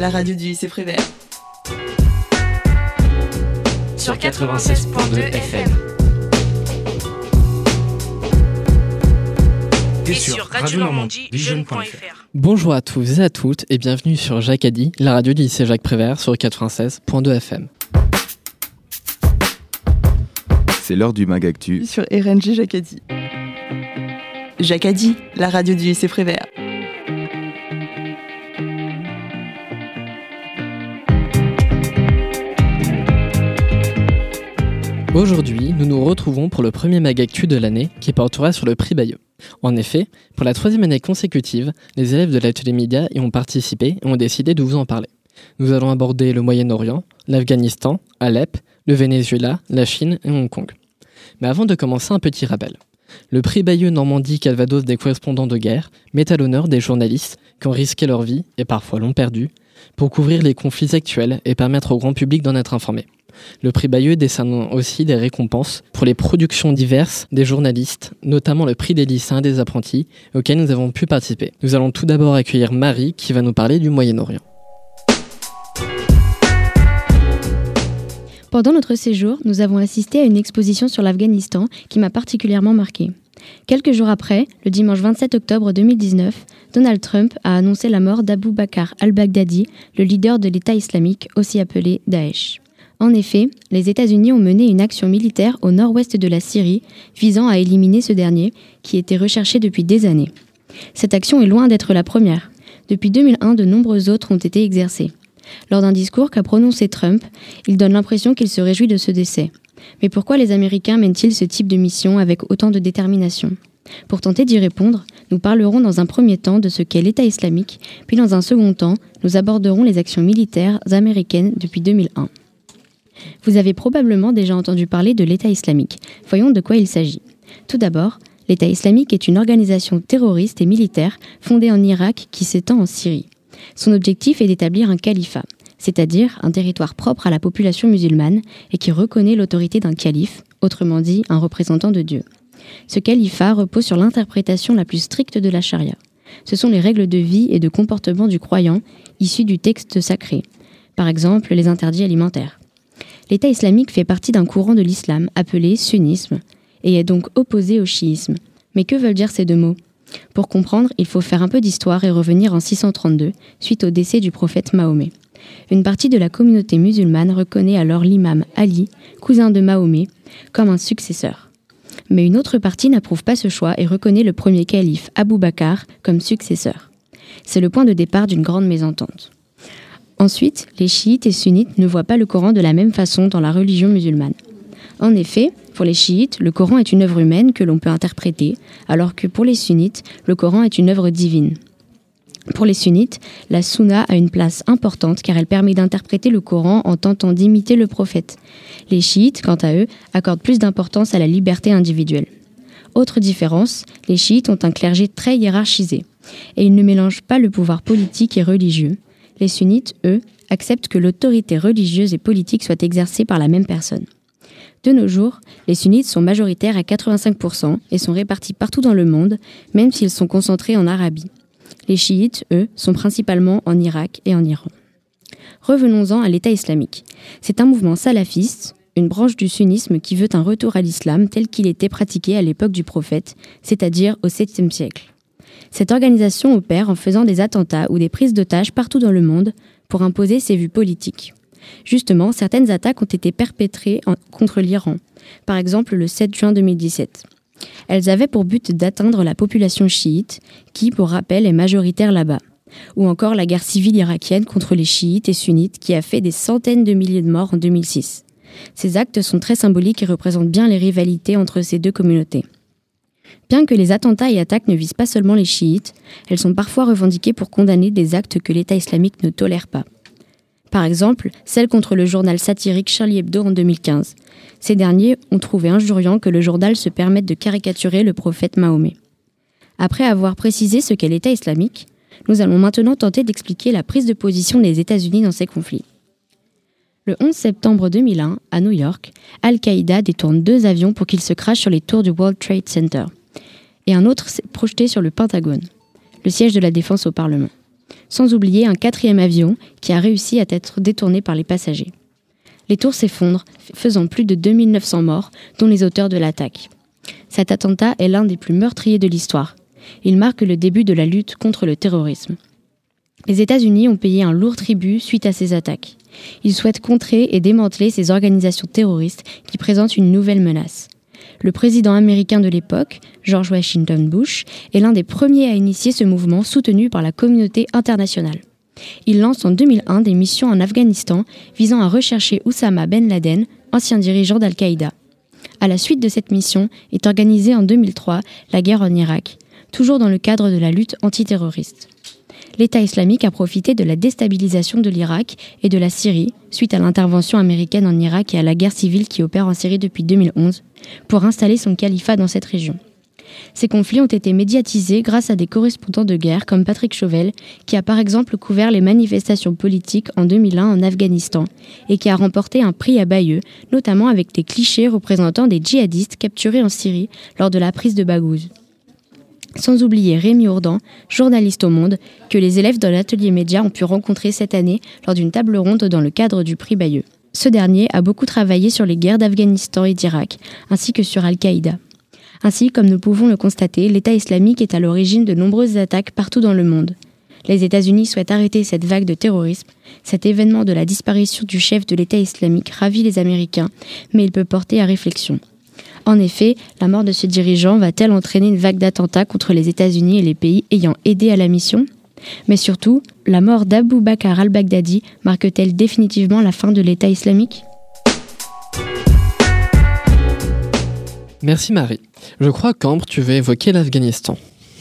la radio du lycée Prévert. Sur 96.2 FM. Et sur Radio Normandie, jeune.fr. Bonjour à tous et à toutes et bienvenue sur Jacadi, la radio du lycée Jacques Prévert sur 96.2 FM. C'est l'heure du Magactu Sur RNG Jacadi. Jacadi, la radio du lycée Prévert. Aujourd'hui, nous nous retrouvons pour le premier Magactu de l'année qui portera sur le prix Bayeux. En effet, pour la troisième année consécutive, les élèves de l'atelier média y ont participé et ont décidé de vous en parler. Nous allons aborder le Moyen-Orient, l'Afghanistan, Alep, le Venezuela, la Chine et Hong Kong. Mais avant de commencer, un petit rappel. Le prix Bayeux Normandie Calvados des correspondants de guerre met à l'honneur des journalistes qui ont risqué leur vie, et parfois l'ont perdu, pour couvrir les conflits actuels et permettre au grand public d'en être informé. Le prix Bayeux décerne aussi des récompenses pour les productions diverses des journalistes, notamment le prix des lycéens des apprentis, auquel nous avons pu participer. Nous allons tout d'abord accueillir Marie qui va nous parler du Moyen-Orient. Pendant notre séjour, nous avons assisté à une exposition sur l'Afghanistan qui m'a particulièrement marqué. Quelques jours après, le dimanche 27 octobre 2019, Donald Trump a annoncé la mort d'Abu Bakr al-Baghdadi, le leader de l'État islamique, aussi appelé Daesh. En effet, les États-Unis ont mené une action militaire au nord-ouest de la Syrie visant à éliminer ce dernier, qui était recherché depuis des années. Cette action est loin d'être la première. Depuis 2001, de nombreux autres ont été exercés. Lors d'un discours qu'a prononcé Trump, il donne l'impression qu'il se réjouit de ce décès. Mais pourquoi les Américains mènent-ils ce type de mission avec autant de détermination? Pour tenter d'y répondre, nous parlerons dans un premier temps de ce qu'est l'État islamique, puis dans un second temps, nous aborderons les actions militaires américaines depuis 2001. Vous avez probablement déjà entendu parler de l'État islamique. Voyons de quoi il s'agit. Tout d'abord, l'État islamique est une organisation terroriste et militaire fondée en Irak qui s'étend en Syrie. Son objectif est d'établir un califat, c'est-à-dire un territoire propre à la population musulmane et qui reconnaît l'autorité d'un calife, autrement dit un représentant de Dieu. Ce califat repose sur l'interprétation la plus stricte de la charia. Ce sont les règles de vie et de comportement du croyant issues du texte sacré, par exemple les interdits alimentaires. L'État islamique fait partie d'un courant de l'islam appelé sunnisme et est donc opposé au chiisme. Mais que veulent dire ces deux mots? Pour comprendre, il faut faire un peu d'histoire et revenir en 632, suite au décès du prophète Mahomet. Une partie de la communauté musulmane reconnaît alors l'imam Ali, cousin de Mahomet, comme un successeur. Mais une autre partie n'approuve pas ce choix et reconnaît le premier calife, Abou Bakr, comme successeur. C'est le point de départ d'une grande mésentente. Ensuite, les chiites et sunnites ne voient pas le Coran de la même façon dans la religion musulmane. En effet, pour les chiites, le Coran est une œuvre humaine que l'on peut interpréter, alors que pour les sunnites, le Coran est une œuvre divine. Pour les sunnites, la sunna a une place importante car elle permet d'interpréter le Coran en tentant d'imiter le prophète. Les chiites, quant à eux, accordent plus d'importance à la liberté individuelle. Autre différence, les chiites ont un clergé très hiérarchisé, et ils ne mélangent pas le pouvoir politique et religieux, les sunnites, eux, acceptent que l'autorité religieuse et politique soit exercée par la même personne. De nos jours, les sunnites sont majoritaires à 85% et sont répartis partout dans le monde, même s'ils sont concentrés en Arabie. Les chiites, eux, sont principalement en Irak et en Iran. Revenons-en à l'État islamique. C'est un mouvement salafiste, une branche du sunnisme qui veut un retour à l'islam tel qu'il était pratiqué à l'époque du prophète, c'est-à-dire au 7e siècle. Cette organisation opère en faisant des attentats ou des prises d'otages partout dans le monde pour imposer ses vues politiques. Justement, certaines attaques ont été perpétrées contre l'Iran, par exemple le 7 juin 2017. Elles avaient pour but d'atteindre la population chiite, qui, pour rappel, est majoritaire là-bas, ou encore la guerre civile irakienne contre les chiites et sunnites qui a fait des centaines de milliers de morts en 2006. Ces actes sont très symboliques et représentent bien les rivalités entre ces deux communautés. Bien que les attentats et attaques ne visent pas seulement les chiites, elles sont parfois revendiquées pour condamner des actes que l'État islamique ne tolère pas. Par exemple, celle contre le journal satirique Charlie Hebdo en 2015. Ces derniers ont trouvé injuriant que le journal se permette de caricaturer le prophète Mahomet. Après avoir précisé ce qu'est l'État islamique, nous allons maintenant tenter d'expliquer la prise de position des États-Unis dans ces conflits. Le 11 septembre 2001, à New York, Al-Qaïda détourne deux avions pour qu'ils se crachent sur les tours du World Trade Center et un autre projeté sur le Pentagone, le siège de la défense au Parlement. sans oublier un quatrième avion qui a réussi à être détourné par les passagers. Les tours s'effondrent, faisant plus de 2900 morts, dont les auteurs de l'attaque. Cet attentat est l'un des plus meurtriers de l'histoire. Il marque le début de la lutte contre le terrorisme. Les États-Unis ont payé un lourd tribut suite à ces attaques. Ils souhaitent contrer et démanteler ces organisations terroristes qui présentent une nouvelle menace. Le président américain de l'époque, George Washington Bush, est l'un des premiers à initier ce mouvement soutenu par la communauté internationale. Il lance en 2001 des missions en Afghanistan visant à rechercher Oussama Ben Laden, ancien dirigeant d'Al-Qaïda. À la suite de cette mission est organisée en 2003 la guerre en Irak, toujours dans le cadre de la lutte antiterroriste l'État islamique a profité de la déstabilisation de l'Irak et de la Syrie suite à l'intervention américaine en Irak et à la guerre civile qui opère en Syrie depuis 2011 pour installer son califat dans cette région. Ces conflits ont été médiatisés grâce à des correspondants de guerre comme Patrick Chauvel, qui a par exemple couvert les manifestations politiques en 2001 en Afghanistan et qui a remporté un prix à Bayeux, notamment avec des clichés représentant des djihadistes capturés en Syrie lors de la prise de Baghouz. Sans oublier Rémi Ourdan, journaliste au Monde, que les élèves de l'atelier média ont pu rencontrer cette année lors d'une table ronde dans le cadre du prix Bayeux. Ce dernier a beaucoup travaillé sur les guerres d'Afghanistan et d'Irak, ainsi que sur Al-Qaïda. Ainsi, comme nous pouvons le constater, l'État islamique est à l'origine de nombreuses attaques partout dans le monde. Les États-Unis souhaitent arrêter cette vague de terrorisme. Cet événement de la disparition du chef de l'État islamique ravit les Américains, mais il peut porter à réflexion. En effet, la mort de ce dirigeant va-t-elle entraîner une vague d'attentats contre les États-Unis et les pays ayant aidé à la mission? Mais surtout, la mort d'Abu Bakr al-Baghdadi marque-t-elle définitivement la fin de l'État islamique? Merci Marie. Je crois qu'Ambre, tu veux évoquer l'Afghanistan.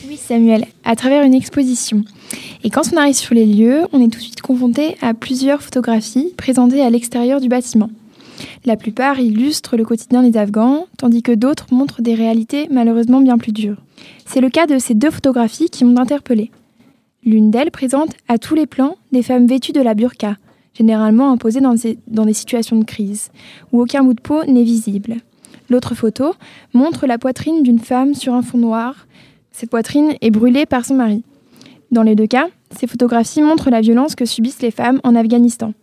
Oui Samuel, à travers une exposition. Et quand on arrive sur les lieux, on est tout de suite confronté à plusieurs photographies présentées à l'extérieur du bâtiment. La plupart illustrent le quotidien des Afghans, tandis que d'autres montrent des réalités malheureusement bien plus dures. C'est le cas de ces deux photographies qui m'ont interpellée. L'une d'elles présente à tous les plans des femmes vêtues de la burqa, généralement imposées dans des, situations de crise, où aucun bout de peau n'est visible. L'autre photo montre la poitrine d'une femme sur un fond noir. Cette poitrine est brûlée par son mari. Dans les deux cas, ces photographies montrent la violence que subissent les femmes en Afghanistan.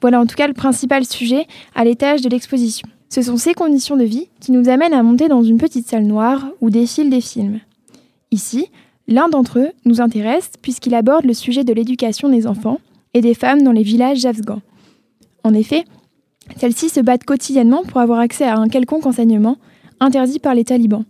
Voilà en tout cas le principal sujet à l'étage de l'exposition. Ce sont ces conditions de vie qui nous amènent à monter dans une petite salle noire où défilent des films. Ici, l'un d'entre eux nous intéresse puisqu'il aborde le sujet de l'éducation des enfants et des femmes dans les villages afghans. En effet, celles-ci se battent quotidiennement pour avoir accès à un quelconque enseignement interdit par les talibans.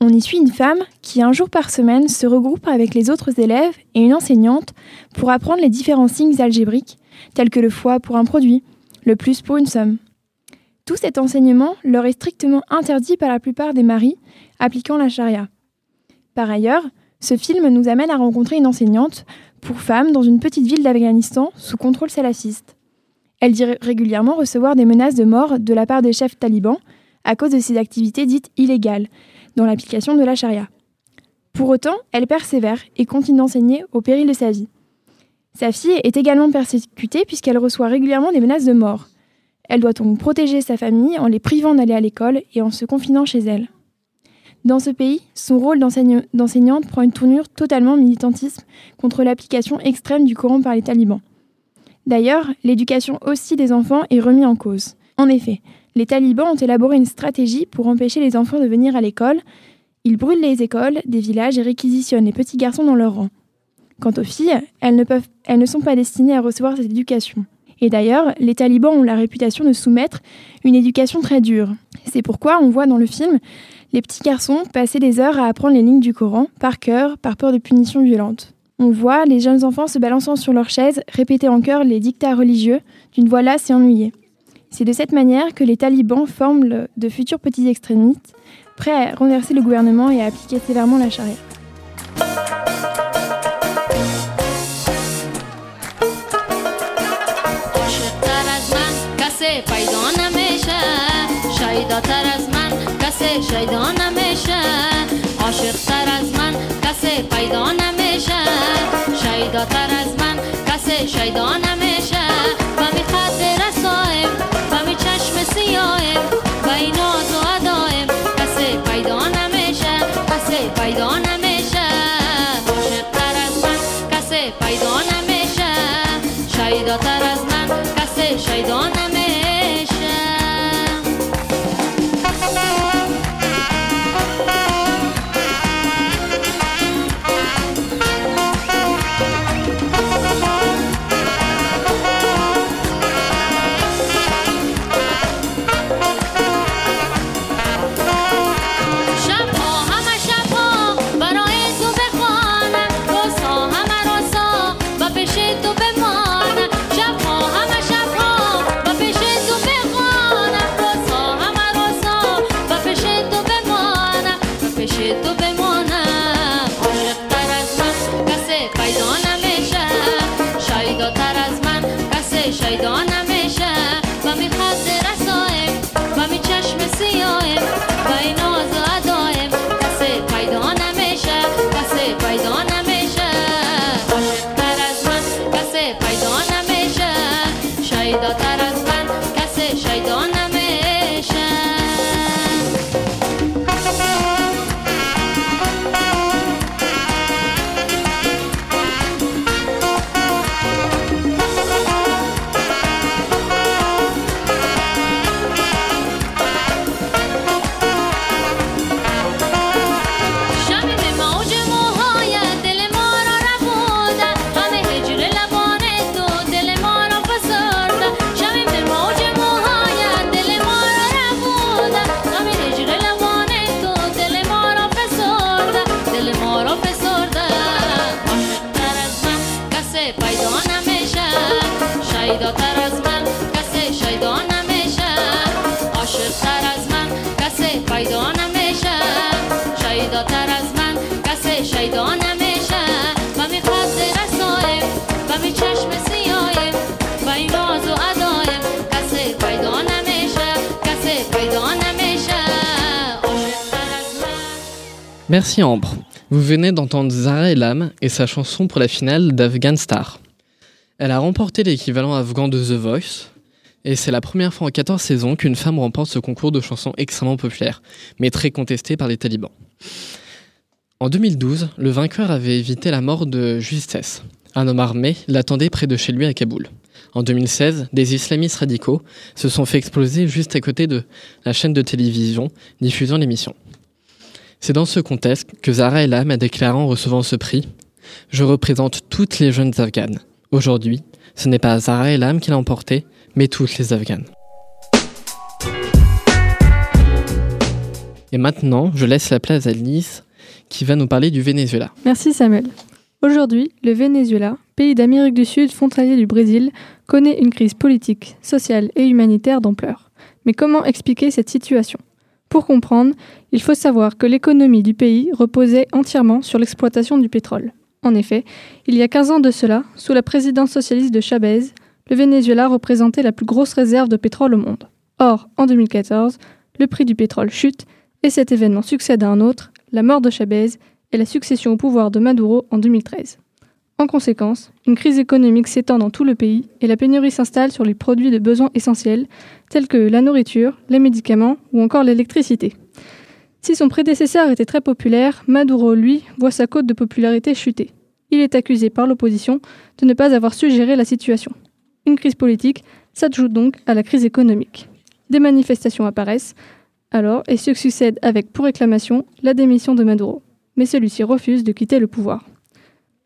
On y suit une femme qui, un jour par semaine, se regroupe avec les autres élèves et une enseignante pour apprendre les différents signes algébriques tels que le foie pour un produit, le plus pour une somme. Tout cet enseignement leur est strictement interdit par la plupart des maris appliquant la charia. Par ailleurs, ce film nous amène à rencontrer une enseignante pour femmes dans une petite ville d'Afghanistan sous contrôle salafiste. Elle dit régulièrement recevoir des menaces de mort de la part des chefs talibans à cause de ses activités dites illégales dans l'application de la charia. Pour autant, elle persévère et continue d'enseigner au péril de sa vie. Sa fille est également persécutée puisqu'elle reçoit régulièrement des menaces de mort. Elle doit donc protéger sa famille en les privant d'aller à l'école et en se confinant chez elle. Dans ce pays, son rôle d'enseignante prend une tournure totalement militantiste contre l'application extrême du Coran par les talibans. D'ailleurs, l'éducation aussi des enfants est remise en cause. En effet, les talibans ont élaboré une stratégie pour empêcher les enfants de venir à l'école. Ils brûlent les écoles des villages et réquisitionnent les petits garçons dans leurs rangs. Quant aux filles, elles ne, sont pas destinées à recevoir cette éducation. Et d'ailleurs, les talibans ont la réputation de soumettre une éducation très dure. C'est pourquoi on voit dans le film les petits garçons passer des heures à apprendre les lignes du Coran par cœur, par peur de punitions violentes. On voit les jeunes enfants se balançant sur leurs chaises, répéter en chœur les dictats religieux, d'une voix lasse et ennuyée. C'est de cette manière que les talibans forment de futurs petits extrémistes, prêts à renverser le gouvernement et à appliquer sévèrement la charia. پیدا نمیشه شایداتر از من کسی شایدا نمیشه عاشقتر از من کسی پیدا نمیشه شایداتر از من کسی شایدا نمیشه و می خط رسایم و می چشم سیایم و این و عدایم کسی پیدا نمیشه کسی پیدا نمیشه عاشقتر از من کسی پیدا نمیشه شایداتر از من کسی شایدا نمیشه Vous venez d'entendre Zara Elam et sa chanson pour la finale d'Afghan Star. Elle a remporté l'équivalent afghan de The Voice, et c'est la première fois en 14 saisons qu'une femme remporte ce concours de chansons extrêmement populaire, mais très contesté par les talibans. En 2012, le vainqueur avait évité la mort de justesse. Un homme armé l'attendait près de chez lui à Kaboul. En 2016, des islamistes radicaux se sont fait exploser juste à côté de la chaîne de télévision diffusant l'émission. C'est dans ce contexte que Zara Elam a déclaré en recevant ce prix Je représente toutes les jeunes afghanes. Aujourd'hui, ce n'est pas Zara Elam qui l'a emporté, mais toutes les afghanes. Et maintenant, je laisse la place à Lise qui va nous parler du Venezuela. Merci Samuel. Aujourd'hui, le Venezuela, pays d'Amérique du Sud frontalier du Brésil, connaît une crise politique, sociale et humanitaire d'ampleur. Mais comment expliquer cette situation? Pour comprendre, il faut savoir que l'économie du pays reposait entièrement sur l'exploitation du pétrole. En effet, il y a 15 ans de cela, sous la présidence socialiste de Chavez, le Venezuela représentait la plus grosse réserve de pétrole au monde. Or, en 2014, le prix du pétrole chute et cet événement succède à un autre, la mort de Chavez et la succession au pouvoir de Maduro en 2013. En conséquence, une crise économique s'étend dans tout le pays et la pénurie s'installe sur les produits de besoins essentiels tels que la nourriture, les médicaments ou encore l'électricité. Si son prédécesseur était très populaire, Maduro, lui, voit sa cote de popularité chuter. Il est accusé par l'opposition de ne pas avoir su gérer la situation. Une crise politique s'ajoute donc à la crise économique. Des manifestations apparaissent alors et se succèdent avec pour réclamation la démission de Maduro. Mais celui-ci refuse de quitter le pouvoir.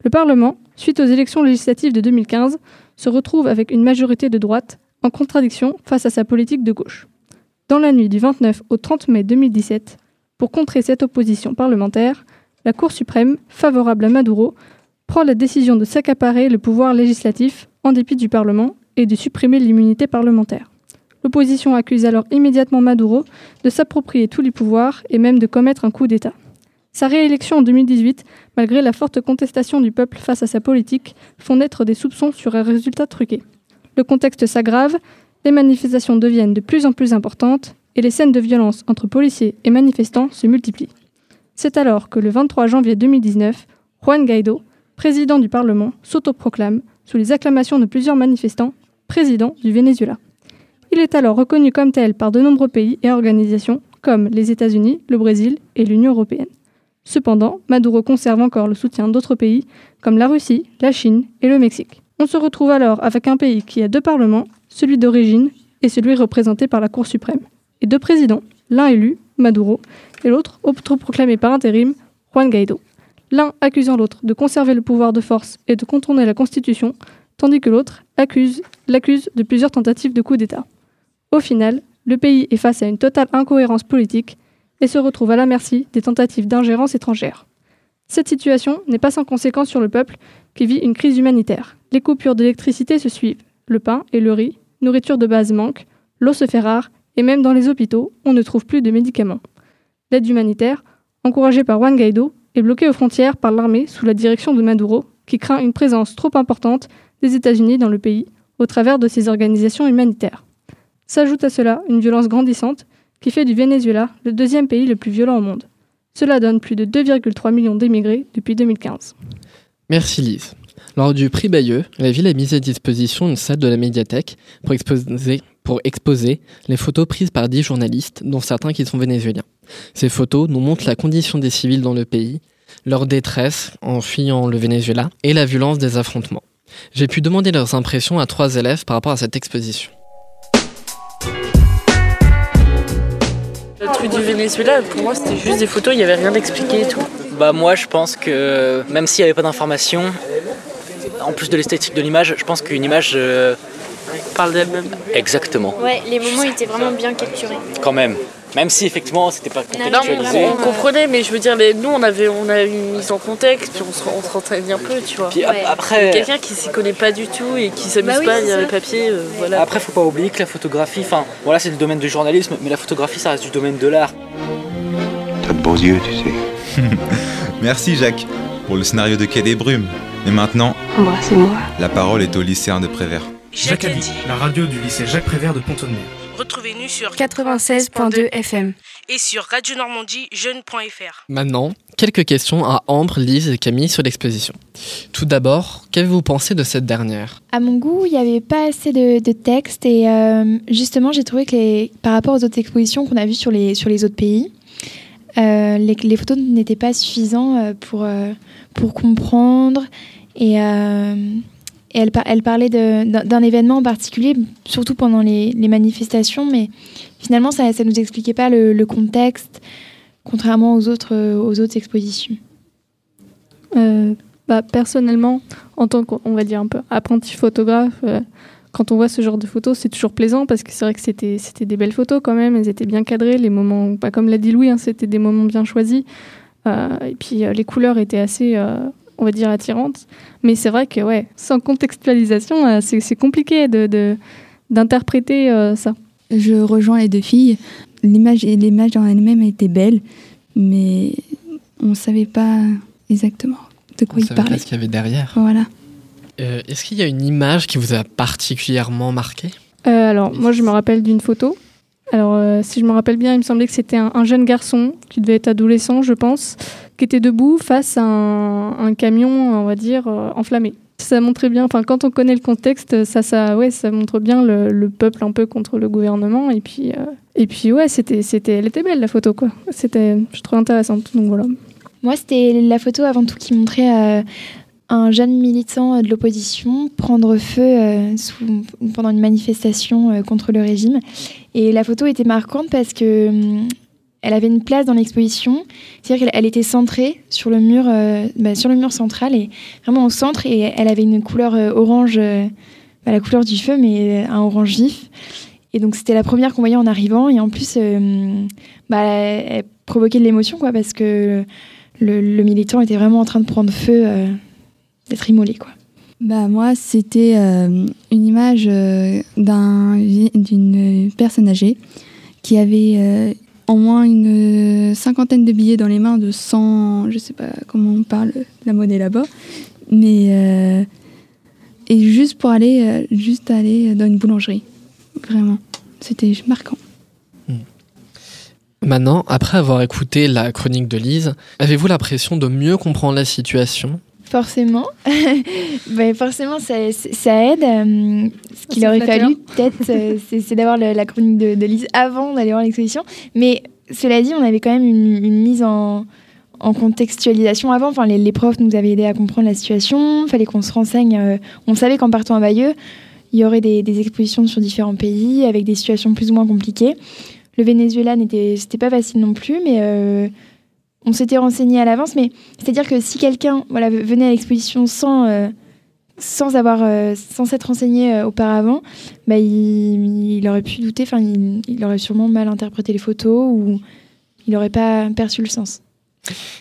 Le Parlement, suite aux élections législatives de 2015, se retrouve avec une majorité de droite, en contradiction face à sa politique de gauche. Dans la nuit du 29 au 30 mai 2017, pour contrer cette opposition parlementaire, la Cour suprême, favorable à Maduro, prend la décision de s'accaparer le pouvoir législatif en dépit du Parlement et de supprimer l'immunité parlementaire. L'opposition accuse alors immédiatement Maduro de s'approprier tous les pouvoirs et même de commettre un coup d'État. Sa réélection en 2018, malgré la forte contestation du peuple face à sa politique, font naître des soupçons sur un résultat truqué. Le contexte s'aggrave, les manifestations deviennent de plus en plus importantes et les scènes de violence entre policiers et manifestants se multiplient. C'est alors que le 23 janvier 2019, Juan Guaido, président du Parlement, s'autoproclame, sous les acclamations de plusieurs manifestants, président du Venezuela. Il est alors reconnu comme tel par de nombreux pays et organisations comme les États-Unis, le Brésil et l'Union européenne. Cependant, Maduro conserve encore le soutien d'autres pays comme la Russie, la Chine et le Mexique. On se retrouve alors avec un pays qui a deux parlements, celui d'origine et celui représenté par la Cour suprême, et deux présidents, l'un élu, Maduro, et l'autre autoproclamé par intérim, Juan Guaido. L'un accusant l'autre de conserver le pouvoir de force et de contourner la Constitution, tandis que l'autre accuse l'accuse de plusieurs tentatives de coup d'État. Au final, le pays est face à une totale incohérence politique et se retrouve à la merci des tentatives d'ingérence étrangère. Cette situation n'est pas sans conséquence sur le peuple qui vit une crise humanitaire. Les coupures d'électricité se suivent, le pain et le riz, nourriture de base manquent, l'eau se fait rare et même dans les hôpitaux, on ne trouve plus de médicaments. L'aide humanitaire, encouragée par Juan Guaido, est bloquée aux frontières par l'armée sous la direction de Maduro, qui craint une présence trop importante des États-Unis dans le pays au travers de ses organisations humanitaires. S'ajoute à cela une violence grandissante qui fait du Venezuela le deuxième pays le plus violent au monde. Cela donne plus de 2,3 millions d'émigrés depuis 2015. Merci Lise. Lors du prix Bayeux, la ville a mis à disposition une salle de la médiathèque pour exposer, pour exposer les photos prises par dix journalistes, dont certains qui sont vénézuéliens. Ces photos nous montrent la condition des civils dans le pays, leur détresse en fuyant le Venezuela et la violence des affrontements. J'ai pu demander leurs impressions à trois élèves par rapport à cette exposition. Du Venezuela, pour moi, c'était juste des photos, il n'y avait rien d'expliqué et tout. Bah moi je pense que même s'il n'y avait pas d'informations, en plus de l'esthétique de l'image, je pense qu'une image... euh, Parle d'elle-même. exactement. Ouais, les moments étaient vraiment bien capturés. Quand même. Même si effectivement c'était pas Non, contextualisé. On comprenait, mais je veux dire, les- nous, on avait, on a une mise en contexte, puis on se, on se un peu, tu vois. Puis Ouais. après, Quelqu'un qui s'y connaît pas du tout et qui s'amuse Bah oui, pas à lire les papiers, euh, voilà. après faut pas oublier que la photographie, enfin voilà c'est le domaine du journalisme, mais la photographie ça reste du domaine de l'art. T'as de beaux yeux, tu sais. Merci Jacques. pour le scénario de Quai des Brumes. Mais maintenant, Embrassez-moi. la parole est au lycéen de Prévert. Jacques a dit, la radio du lycée Jacques Prévert de Pontonnet. Retrouvez-nous sur 96.2 FM. et sur radionormandie-jeune.fr. Maintenant, quelques questions à Ambre, Lise et Camille sur l'exposition. Tout d'abord, qu'avez-vous pensé de cette dernière? À mon goût, il n'y avait pas assez de, de texte et euh, justement, j'ai trouvé que les, par rapport aux autres expositions qu'on a vues sur les, sur les autres pays, euh, les, les photos n'étaient pas suffisantes euh, pour, euh, pour comprendre et, euh, et elle, par- elle parlait d'un événement en particulier, surtout pendant les, manifestations, mais finalement, ça ne nous expliquait pas le, contexte, contrairement aux autres, euh, aux autres expositions. Euh, bah, personnellement, en tant qu'on va dire un peu apprenti photographe, euh, quand on voit ce genre de photos, c'est toujours plaisant parce que c'est vrai que c'était des belles photos quand même, elles étaient bien cadrées, les moments, pas comme l'a dit Louis, hein, c'était des moments bien choisis. Et puis les couleurs étaient assez, on va dire, attirantes. Mais c'est vrai que ouais, sans contextualisation, euh, c'est compliqué de de- d'interpréter euh, ça. Je rejoins les deux filles. L'image et l'image en elle-même était belle, mais on ne savait pas exactement de quoi On il savait pas parlait. ce qu'il y avait derrière. Voilà. Euh, Est-ce qu'il y a une image qui vous a particulièrement marqué? Euh, alors, moi, je me rappelle d'une photo. Alors, euh, si je me rappelle bien, il me semblait que c'était un, un jeune garçon qui devait être adolescent, je pense, qui était debout face à un, camion, on va dire, euh, enflammé. Ça montrait bien, enfin, quand on connaît le contexte, ça, ça, ouais, ça montre bien le, le peuple un peu contre le gouvernement. Et puis, euh, et puis ouais, c'était, c'était, elle était belle la photo, quoi. C'était, je trouve intéressante. Donc voilà. Moi, c'était la photo avant tout qui montrait euh, un jeune militant de l'opposition prendre feu pendant une manifestation contre le régime. Et la photo était marquante parce que hum, elle avait une place dans l'exposition, c'est-à-dire qu'elle elle était centrée sur le mur, euh, bah, sur le mur central et vraiment au centre. Et elle avait une couleur euh, orange, euh, bah, la couleur du feu, mais un orange vif. Et donc c'était la première qu'on voyait en arrivant. Et en plus, bah, elle, provoquait de l'émotion, quoi, parce que le, militant était vraiment en train de prendre feu, d'être immolé, quoi. Bah moi, c'était une image d'une personne âgée qui avait au moins une cinquantaine de billets dans les mains de 100, je sais pas comment on parle la monnaie là-bas, mais euh, et juste pour aller euh, juste aller dans une boulangerie, vraiment, c'était marquant. Maintenant, après avoir écouté la chronique de Lise, avez-vous l'impression de mieux comprendre la situation? Forcément, Ben, forcément, ça, ça aide. Euh, ce qu'il aurait flatteur. fallu, peut-être, euh, c'est d'avoir la chronique de, de Lise avant d'aller voir l'exposition. Mais cela dit, on avait quand même une, une mise en, en contextualisation avant. Enfin, les, les profs nous avaient aidé à comprendre la situation. Il fallait qu'on se renseigne. euh, on savait qu'en partant à Bayeux, il y aurait des, des expositions sur différents pays avec des situations plus ou moins compliquées. Le Venezuela, n'était c'était pas facile non plus, mais on s'était renseigné à l'avance. Mais c'est-à-dire que si quelqu'un venait à l'exposition sans, euh, sans, avoir, euh, sans s'être renseigné euh, auparavant, bah, il, aurait pu douter, il, il aurait sûrement mal interprété les photos ou il n'aurait pas perçu le sens.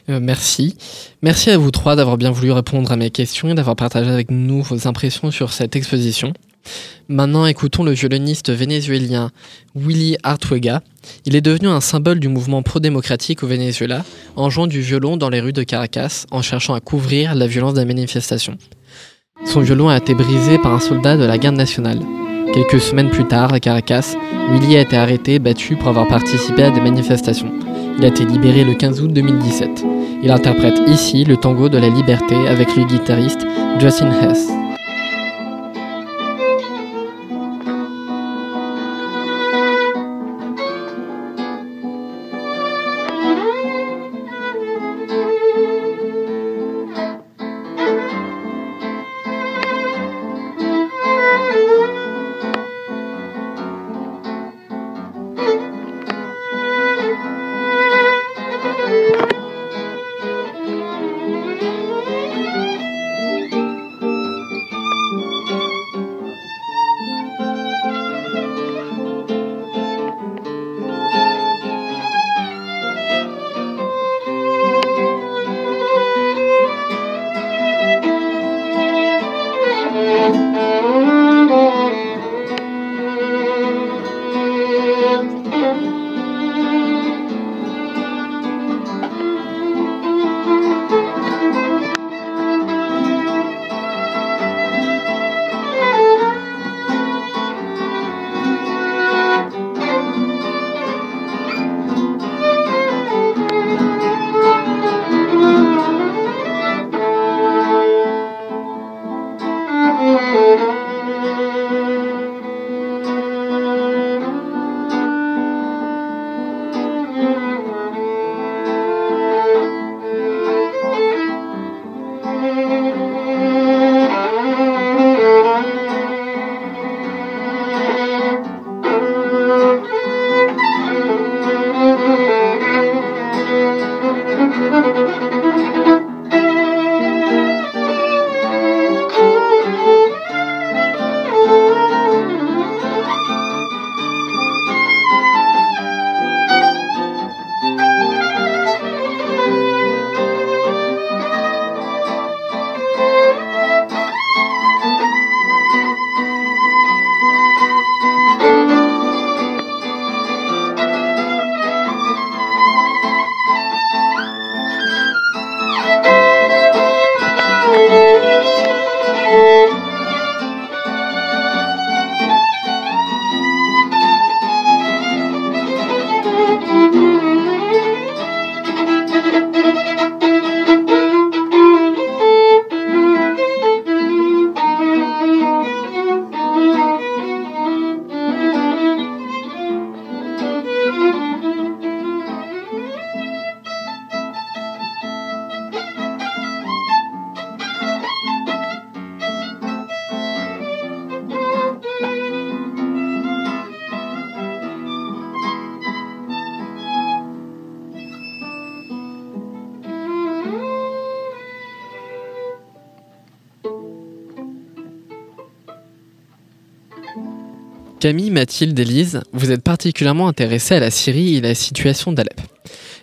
Merci. Merci à vous trois d'avoir bien voulu répondre à mes questions et d'avoir partagé avec nous vos impressions sur cette exposition. Maintenant, écoutons le violoniste vénézuélien Willy Artuega. Il est devenu un symbole du mouvement pro-démocratique au Venezuela en jouant du violon dans les rues de Caracas en cherchant à couvrir la violence des manifestations. Son violon a été brisé par un soldat de la garde nationale. Quelques semaines plus tard, à Caracas, Willy a été arrêté et battu pour avoir participé à des manifestations. Il a été libéré le 15 août 2017. Il interprète ici le tango de la liberté avec le guitariste Justin Hess. Camille, Mathilde et Lise, vous êtes particulièrement intéressées à la Syrie et la situation d'Alep.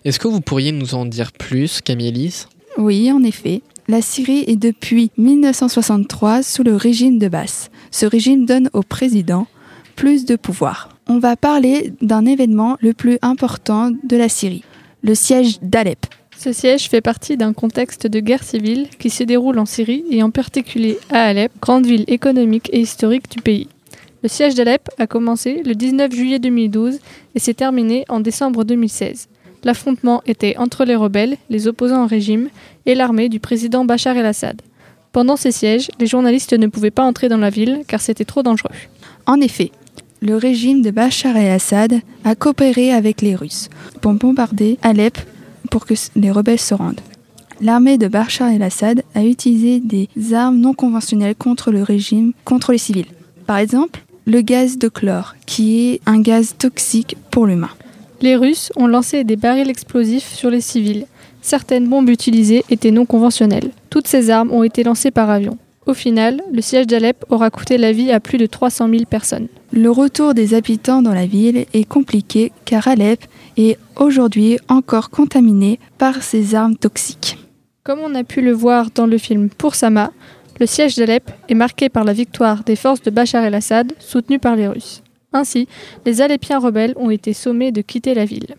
Est-ce que vous pourriez nous en dire plus, Camille et Lise Oui, en effet. La Syrie est depuis 1963 sous le régime de Basse. Ce régime donne au président plus de pouvoir. On va parler d'un événement le plus important de la Syrie, le siège d'Alep. Ce siège fait partie d'un contexte de guerre civile qui se déroule en Syrie et en particulier à Alep, grande ville économique et historique du pays. Le siège d'Alep a commencé le 19 juillet 2012 et s'est terminé en décembre 2016. L'affrontement était entre les rebelles, les opposants au régime et l'armée du président Bachar el-Assad. Pendant ces sièges, les journalistes ne pouvaient pas entrer dans la ville car c'était trop dangereux. En effet, le régime de Bachar el-Assad a coopéré avec les Russes pour bombarder Alep pour que les rebelles se rendent. L'armée de Bachar el-Assad a utilisé des armes non conventionnelles contre le régime, contre les civils. Par exemple, le gaz de chlore, qui est un gaz toxique pour l'humain. Les Russes ont lancé des barils explosifs sur les civils. Certaines bombes utilisées étaient non conventionnelles. Toutes ces armes ont été lancées par avion. Au final, le siège d'Alep aura coûté la vie à plus de 300 000 personnes. Le retour des habitants dans la ville est compliqué car Alep est aujourd'hui encore contaminé par ces armes toxiques. Comme on a pu le voir dans le film Pour Sama, le siège d'Alep est marqué par la victoire des forces de Bachar el-Assad soutenues par les Russes. Ainsi, les Alépiens rebelles ont été sommés de quitter la ville.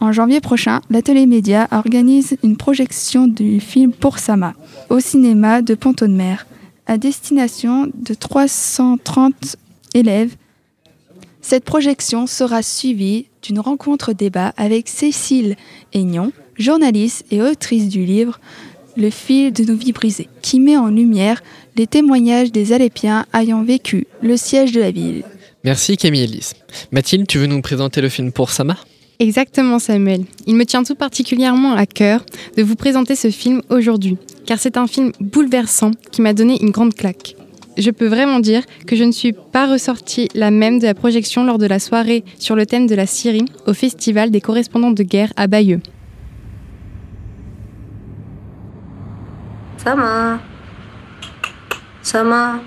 En janvier prochain, l'Atelier Média organise une projection du film Pour Sama au cinéma de Pont-de-Mer à destination de 330 élèves. Cette projection sera suivie d'une rencontre débat avec Cécile Aignon, journaliste et autrice du livre Le fil de nos vies brisées, qui met en lumière les témoignages des Alépiens ayant vécu le siège de la ville. Merci Camille Elise. Mathilde, tu veux nous présenter le film Pour Sama? Exactement Samuel. Il me tient tout particulièrement à cœur de vous présenter ce film aujourd'hui, car c'est un film bouleversant qui m'a donné une grande claque. Je peux vraiment dire que je ne suis pas ressortie la même de la projection lors de la soirée sur le thème de la Syrie au Festival des correspondants de guerre à Bayeux. Sama. Sama.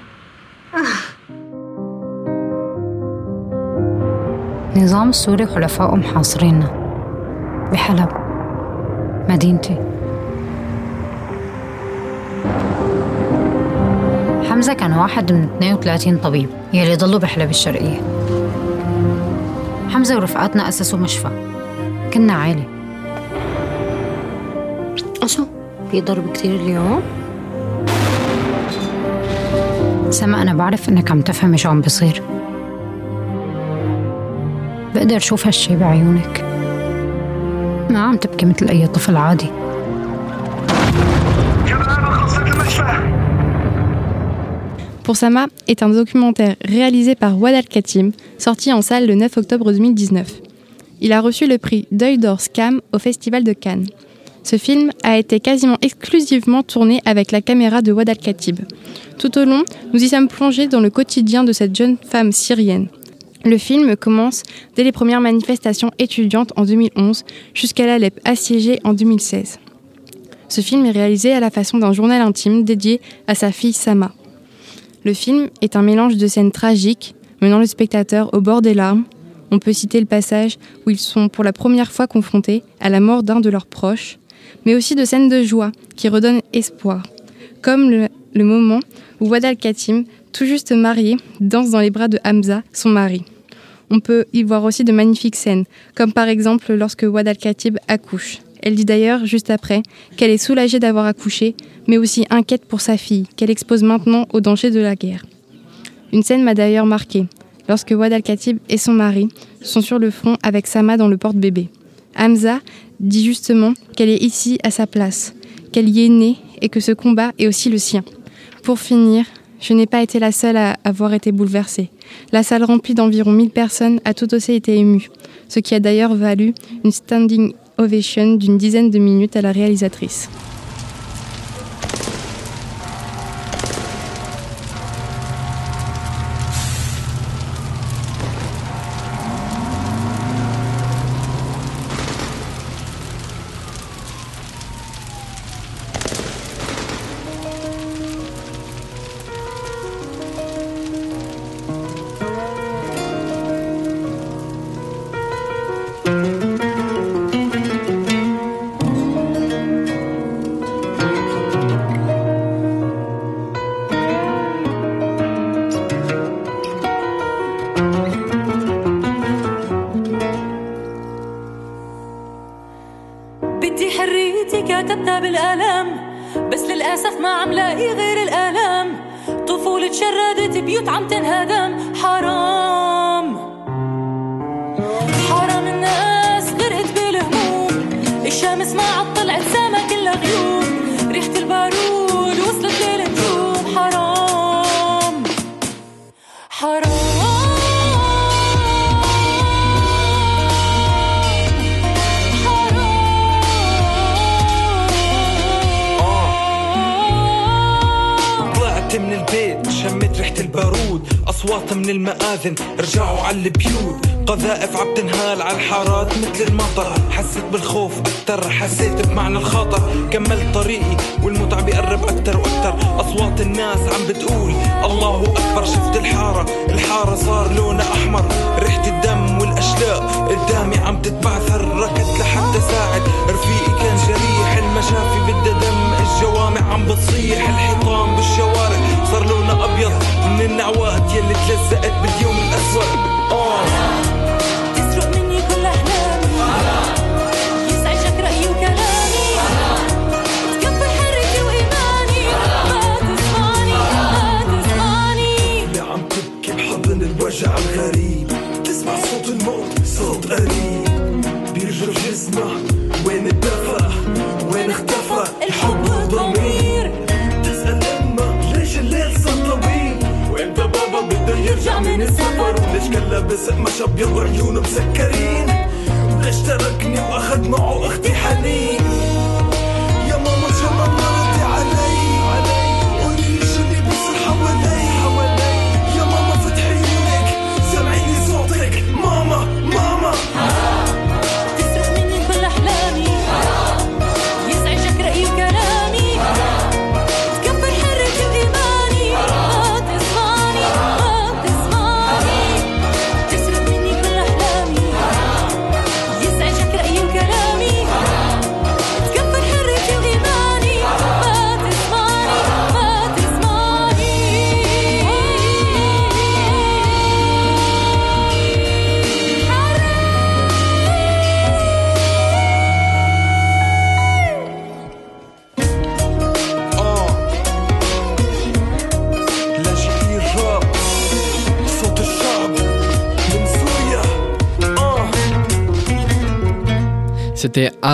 النظام السوري وحلفائه محاصريننا بحلب. مدينتي. حمزة كان واحد من 32 طبيب يلي ضلوا بحلب الشرقية. حمزة ورفقاتنا أسسوا مشفى. كنا عائلة. في ضرب كتير اليوم؟ سما أنا بعرف إنك عم تفهمي شو عم بصير بقدر أشوف هالشي بعيونك ما عم تبكي مثل أي طفل عادي Pour Sama est un documentaire réalisé par Wad Al-Khatim, sorti en salle le 9 octobre 2019. Il a reçu le prix Deuil d'or Scam au Festival de Cannes. Ce film a été quasiment exclusivement tourné avec la caméra de Wad Al-Khatib. Tout au long, nous y sommes plongés dans le quotidien de cette jeune femme syrienne. Le film commence dès les premières manifestations étudiantes en 2011 jusqu'à l'Alep assiégée en 2016. Ce film est réalisé à la façon d'un journal intime dédié à sa fille Sama. Le film est un mélange de scènes tragiques menant le spectateur au bord des larmes. On peut citer le passage où ils sont pour la première fois confrontés à la mort d'un de leurs proches, mais aussi de scènes de joie qui redonnent espoir, comme le, moment où Wad al-Khatim, tout juste marié, danse dans les bras de Hamza, son mari. On peut y voir aussi de magnifiques scènes, comme par exemple lorsque Wad al-Khatib accouche. Elle dit d'ailleurs, juste après, qu'elle est soulagée d'avoir accouché, mais aussi inquiète pour sa fille, qu'elle expose maintenant au danger de la guerre. Une scène m'a d'ailleurs marquée, lorsque Wad al-Khatib et son mari sont sur le front avec Sama dans le porte-bébé. Hamza dit justement qu'elle est ici à sa place, qu'elle y est née et que ce combat est aussi le sien. Pour finir, je n'ai pas été la seule à avoir été bouleversée. La salle remplie d'environ 1000 personnes a tout aussi été émue, ce qui a d'ailleurs valu une standing ovation d'une dizaine de minutes à la réalisatrice. باب الألم بس للأسف ما عم لاقي غير الألم طفولة شردت بيوت عم تنهدم. حرام. أصوات من المآذن. رجعوا على البيوت. قذائف عم تنهال على الحارات مثل المطر. حسيت بالخوف أكتر حسيت بمعنى الخطر. كملت طريقي. والمتعة بيقرب أكتر وأكتر أصوات الناس عم بتقول الله أكبر. شفت الحارة. الحارة صار لونها أحمر. ريحة الدم والأشلاء قدامي عم تتبعثر. ركضت لحتى ساعد. رفيقي كان جريح المشافي بدها دم. الجوامع عم بتصيح الحيطان بالشوارع. صار لونها أبيض من النعوات يلي تلزقت باليوم الأسود. آه. بده يرجع من السفر وليش كان لابس قماش ابيض وعيونه مسكرين وليش تركني واخد معه أختي حنين؟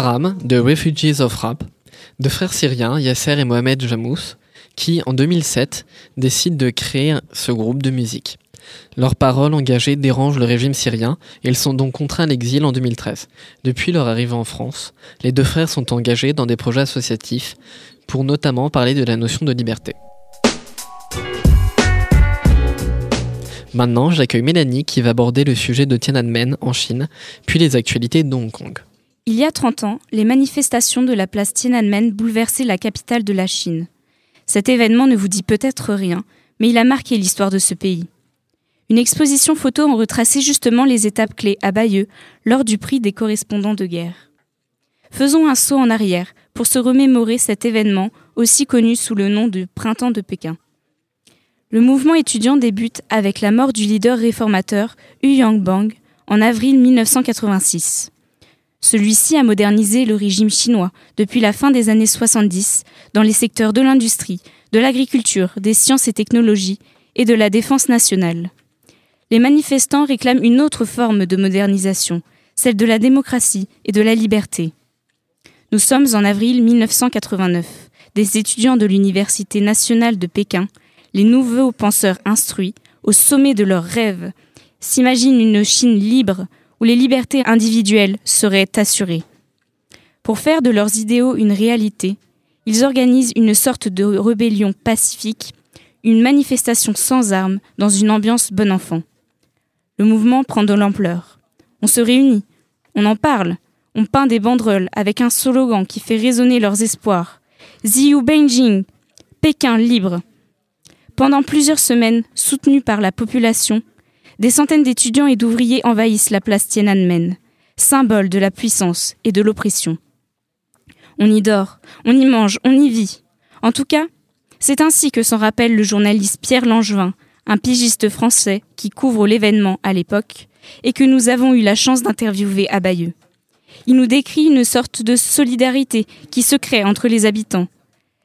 De Refugees of Rap, deux frères syriens, Yasser et Mohamed Jamous, qui, en 2007, décident de créer ce groupe de musique. Leurs paroles engagées dérangent le régime syrien et ils sont donc contraints à l'exil en 2013. Depuis leur arrivée en France, les deux frères sont engagés dans des projets associatifs pour notamment parler de la notion de liberté. Maintenant, j'accueille Mélanie qui va aborder le sujet de Tiananmen en Chine, puis les actualités de Hong Kong. Il y a 30 ans, les manifestations de la place Tiananmen bouleversaient la capitale de la Chine. Cet événement ne vous dit peut-être rien, mais il a marqué l'histoire de ce pays. Une exposition photo en retraçait justement les étapes clés à Bayeux lors du prix des correspondants de guerre. Faisons un saut en arrière pour se remémorer cet événement aussi connu sous le nom de Printemps de Pékin. Le mouvement étudiant débute avec la mort du leader réformateur Hu Yangbang en avril 1986. Celui-ci a modernisé le régime chinois depuis la fin des années 70 dans les secteurs de l'industrie, de l'agriculture, des sciences et technologies et de la défense nationale. Les manifestants réclament une autre forme de modernisation, celle de la démocratie et de la liberté. Nous sommes en avril 1989. Des étudiants de l'Université nationale de Pékin, les nouveaux penseurs instruits, au sommet de leurs rêves, s'imaginent une Chine libre où les libertés individuelles seraient assurées. Pour faire de leurs idéaux une réalité, ils organisent une sorte de rébellion pacifique, une manifestation sans armes dans une ambiance bon enfant. Le mouvement prend de l'ampleur. On se réunit, on en parle, on peint des banderoles avec un slogan qui fait résonner leurs espoirs. Ziyu Beijing, Pékin libre. Pendant plusieurs semaines, soutenus par la population, des centaines d'étudiants et d'ouvriers envahissent la place Tiananmen, symbole de la puissance et de l'oppression. On y dort, on y mange, on y vit. En tout cas, c'est ainsi que s'en rappelle le journaliste Pierre Langevin, un pigiste français qui couvre l'événement à l'époque et que nous avons eu la chance d'interviewer à Bayeux. Il nous décrit une sorte de solidarité qui se crée entre les habitants.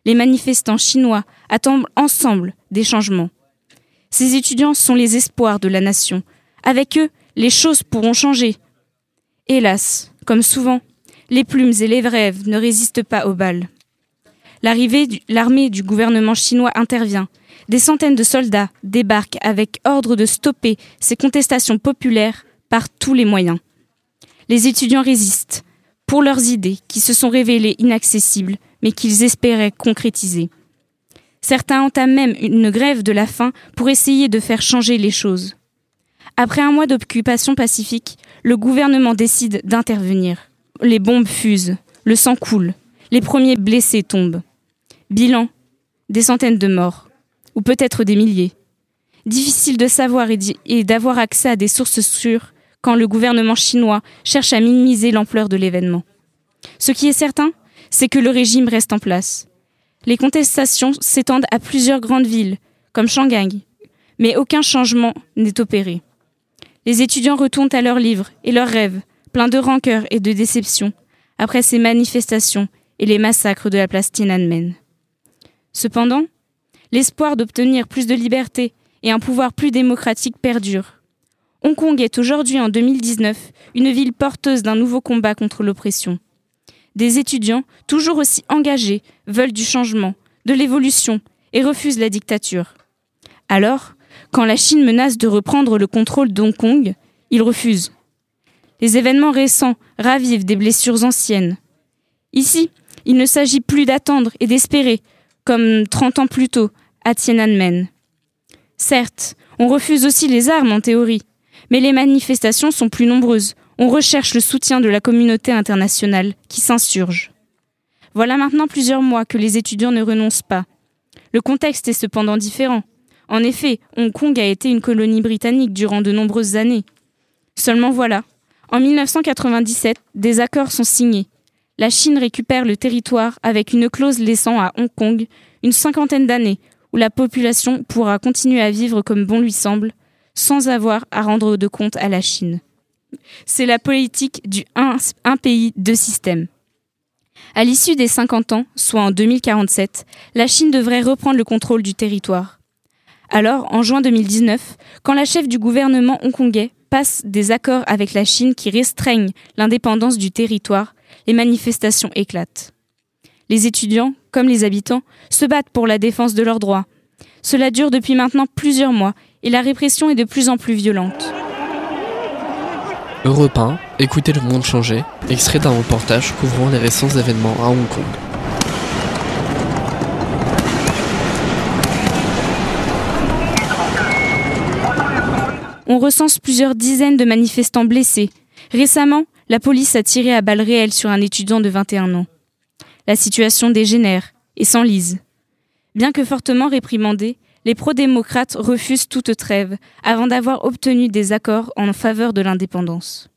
Les manifestants chinois attendent ensemble des changements. Ces étudiants sont les espoirs de la nation. Avec eux, les choses pourront changer. Hélas, comme souvent, les plumes et les rêves ne résistent pas aux balles. L'arrivée de l'armée du gouvernement chinois intervient. Des centaines de soldats débarquent avec ordre de stopper ces contestations populaires par tous les moyens. Les étudiants résistent pour leurs idées qui se sont révélées inaccessibles mais qu'ils espéraient concrétiser. Certains entament même une grève de la faim pour essayer de faire changer les choses. Après un mois d'occupation pacifique, le gouvernement décide d'intervenir. Les bombes fusent, le sang coule, les premiers blessés tombent. Bilan des centaines de morts, ou peut-être des milliers. Difficile de savoir et d'avoir accès à des sources sûres quand le gouvernement chinois cherche à minimiser l'ampleur de l'événement. Ce qui est certain, c'est que le régime reste en place. Les contestations s'étendent à plusieurs grandes villes, comme Shanghai, mais aucun changement n'est opéré. Les étudiants retournent à leurs livres et leurs rêves, pleins de rancœur et de déception, après ces manifestations et les massacres de la place Tiananmen. Cependant, l'espoir d'obtenir plus de liberté et un pouvoir plus démocratique perdure. Hong Kong est aujourd'hui en 2019 une ville porteuse d'un nouveau combat contre l'oppression. Des étudiants, toujours aussi engagés, veulent du changement, de l'évolution et refusent la dictature. Alors, quand la Chine menace de reprendre le contrôle d'Hong Kong, ils refusent. Les événements récents ravivent des blessures anciennes. Ici, il ne s'agit plus d'attendre et d'espérer, comme 30 ans plus tôt, à Tiananmen. Certes, on refuse aussi les armes en théorie, mais les manifestations sont plus nombreuses, on recherche le soutien de la communauté internationale qui s'insurge. Voilà maintenant plusieurs mois que les étudiants ne renoncent pas. Le contexte est cependant différent. En effet, Hong Kong a été une colonie britannique durant de nombreuses années. Seulement voilà, en 1997, des accords sont signés. La Chine récupère le territoire avec une clause laissant à Hong Kong une cinquantaine d'années où la population pourra continuer à vivre comme bon lui semble, sans avoir à rendre de compte à la Chine. C'est la politique du un, pays, deux systèmes. À l'issue des 50 ans, soit en 2047, la Chine devrait reprendre le contrôle du territoire. Alors, en juin 2019, quand la chef du gouvernement hongkongais passe des accords avec la Chine qui restreignent l'indépendance du territoire, les manifestations éclatent. Les étudiants, comme les habitants, se battent pour la défense de leurs droits. Cela dure depuis maintenant plusieurs mois et la répression est de plus en plus violente. Europe 1, écoutez le monde changer, extrait d'un reportage couvrant les récents événements à Hong Kong. On recense plusieurs dizaines de manifestants blessés. Récemment, la police a tiré à balles réelles sur un étudiant de 21 ans. La situation dégénère et s'enlise. Bien que fortement réprimandés, les pro-démocrates refusent toute trêve avant d'avoir obtenu des accords en faveur de l'indépendance.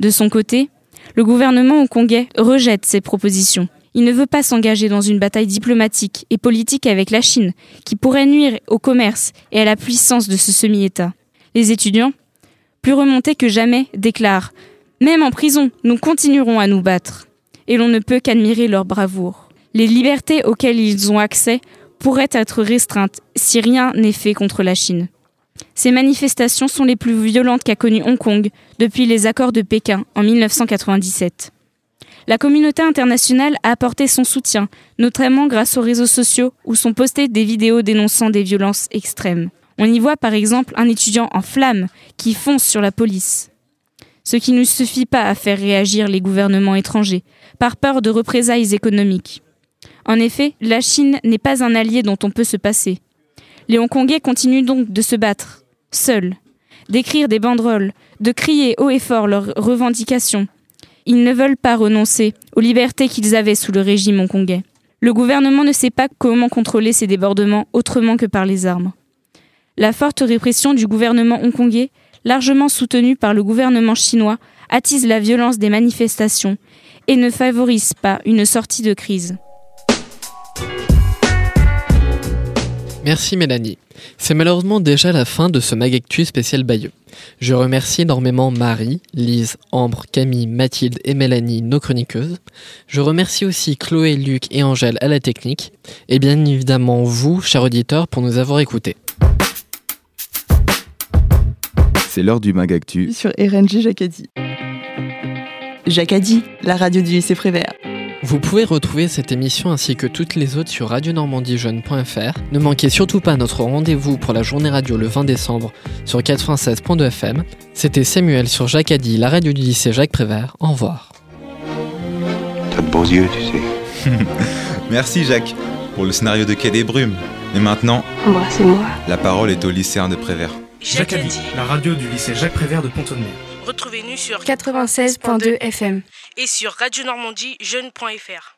De son côté, le gouvernement hongkongais rejette ces propositions. Il ne veut pas s'engager dans une bataille diplomatique et politique avec la Chine, qui pourrait nuire au commerce et à la puissance de ce semi-État. Les étudiants, plus remontés que jamais, déclarent Même en prison, nous continuerons à nous battre. Et l'on ne peut qu'admirer leur bravoure. Les libertés auxquelles ils ont accès pourraient être restreintes si rien n'est fait contre la Chine. Ces manifestations sont les plus violentes qu'a connues Hong Kong depuis les accords de Pékin en 1997. La communauté internationale a apporté son soutien, notamment grâce aux réseaux sociaux où sont postées des vidéos dénonçant des violences extrêmes. On y voit par exemple un étudiant en flammes qui fonce sur la police. Ce qui ne suffit pas à faire réagir les gouvernements étrangers, par peur de représailles économiques. En effet, la Chine n'est pas un allié dont on peut se passer. Les Hongkongais continuent donc de se battre, seuls, d'écrire des banderoles, de crier haut et fort leurs revendications. Ils ne veulent pas renoncer aux libertés qu'ils avaient sous le régime hongkongais. Le gouvernement ne sait pas comment contrôler ces débordements autrement que par les armes. La forte répression du gouvernement hongkongais, largement soutenue par le gouvernement chinois, attise la violence des manifestations et ne favorise pas une sortie de crise. Merci Mélanie. C'est malheureusement déjà la fin de ce Magactu spécial Bayeux. Je remercie énormément Marie, Lise, Ambre, Camille, Mathilde et Mélanie, nos chroniqueuses. Je remercie aussi Chloé, Luc et Angèle à la technique. Et bien évidemment vous, chers auditeurs, pour nous avoir écoutés. C'est l'heure du Magactu. Sur RNG Jacadi. Jacadi, la radio du lycée Prévert. Vous pouvez retrouver cette émission ainsi que toutes les autres sur radionormandiejeune.fr. Ne manquez surtout pas notre rendez-vous pour la journée radio le 20 décembre sur 96.2 FM. C'était Samuel sur Jacadi, la radio du lycée Jacques Prévert. Au revoir. T'as de beaux yeux, tu sais. Merci Jacques pour le scénario de Quai des Brumes. Et maintenant, Embrassez-moi. la parole est au lycéen de Prévert. Jacadi, la radio du lycée Jacques Prévert de Pont-de-Mer. Retrouvez-nous sur 96.2 FM. et sur radionormandiejeune.fr.